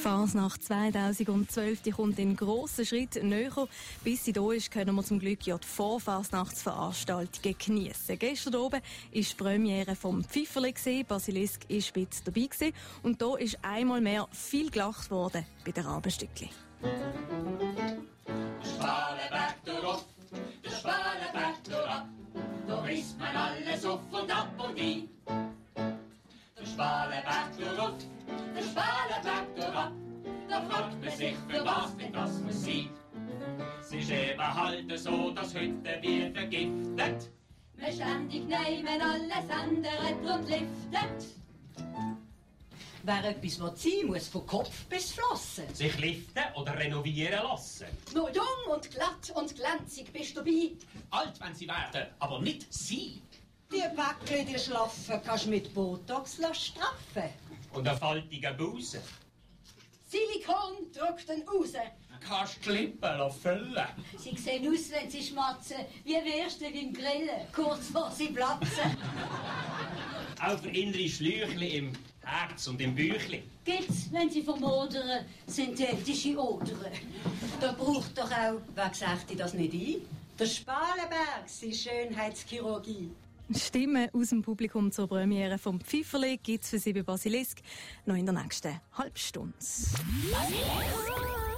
Fasnacht 2012 die kommt in grossen Schritt näher. Bis sie da ist, können wir zum Glück ja die Vorfasnachtsveranstaltungen geniessen. Gestern oben ist die Premiere vom Pfifferli gesehen. Basilisk ist mit dabei gewesen. Und da ist einmal mehr viel gelacht worden bei den ab, da isst man alles auf und ab und ein. Der Spalenberg durch, der Spalenberg fragt man sich, für was denn das muss sein. Es ist eben halt so, dass heute wir vergiftet. Wir ständig nehmen alles andere und liftet. Wer etwas sein muss, von Kopf bis Flossen. Sich liften oder renovieren lassen. Nur jung und glatt und glänzig bist du bei. Alt, wenn sie werden, aber nicht sie. Die Päckchen, die schlaffen, kannst du mit Botox straffen. Und einen faltigen Busen. Silikon drückt den raus. Kannst du die Lippen füllen. Sie sehen aus, wenn sie schmatzen, wie Würste beim Grillen, kurz vor sie platzen. Auch für innere Schläuchli im Herz und im Büchli. Gibt's, wenn sie vermodern, synthetische Odern. Da braucht doch auch, wer sagt das nicht ein? Der Spalenberg, seine Schönheitschirurgie. Stimmen aus dem Publikum zur Premiere vom Pfifferli gibt es für Sie bei Basilisk noch in der nächsten Halbstunde. Basilisk.